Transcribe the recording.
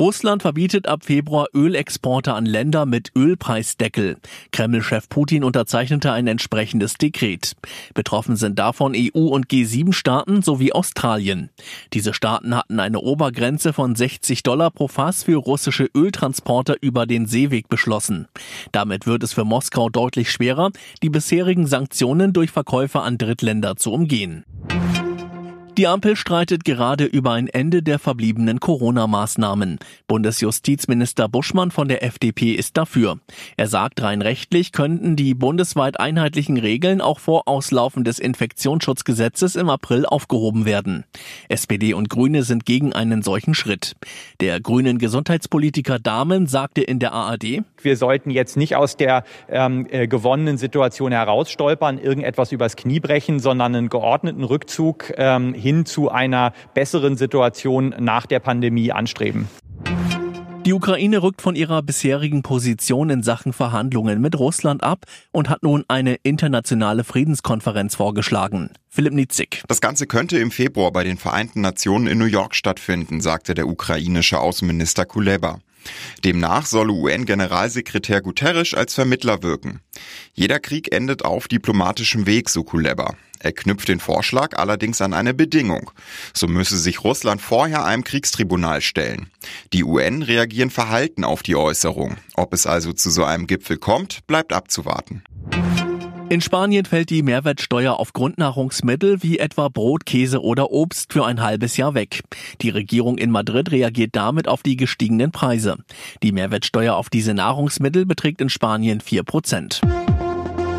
Russland verbietet ab Februar Ölexporte an Länder mit Ölpreisdeckel. Kreml-Chef Putin unterzeichnete ein entsprechendes Dekret. Betroffen sind davon EU- und G7-Staaten sowie Australien. Diese Staaten hatten eine Obergrenze von 60 Dollar pro Fass für russische Öltransporter über den Seeweg beschlossen. Damit wird es für Moskau deutlich schwerer, die bisherigen Sanktionen durch Verkäufe an Drittländer zu umgehen. Die Ampel streitet gerade über ein Ende der verbliebenen Corona-Maßnahmen. Bundesjustizminister Buschmann von der FDP ist dafür. Er sagt, rein rechtlich könnten die bundesweit einheitlichen Regeln auch vor Auslaufen des Infektionsschutzgesetzes im April aufgehoben werden. SPD und Grüne sind gegen einen solchen Schritt. Der grünen Gesundheitspolitiker Dahmen sagte in der ARD, wir sollten jetzt nicht aus der ähm, äh, gewonnenen Situation herausstolpern, irgendetwas übers Knie brechen, sondern einen geordneten Rückzug ähm, hin zu einer besseren Situation nach der Pandemie anstreben. Die Ukraine rückt von ihrer bisherigen Position in Sachen Verhandlungen mit Russland ab und hat nun eine internationale Friedenskonferenz vorgeschlagen. Philipp Nitzig. Das Ganze könnte im Februar bei den Vereinten Nationen in New York stattfinden, sagte der ukrainische Außenminister Kuleba. Demnach solle UN-Generalsekretär Guterres als Vermittler wirken. Jeder Krieg endet auf diplomatischem Weg, so Kuleba. Er knüpft den Vorschlag allerdings an eine Bedingung. So müsse sich Russland vorher einem Kriegstribunal stellen. Die UN reagieren verhalten auf die Äußerung. Ob es also zu so einem Gipfel kommt, bleibt abzuwarten. In Spanien fällt die Mehrwertsteuer auf Grundnahrungsmittel wie etwa Brot, Käse oder Obst für ein halbes Jahr weg. Die Regierung in Madrid reagiert damit auf die gestiegenen Preise. Die Mehrwertsteuer auf diese Nahrungsmittel beträgt in Spanien 4 Prozent.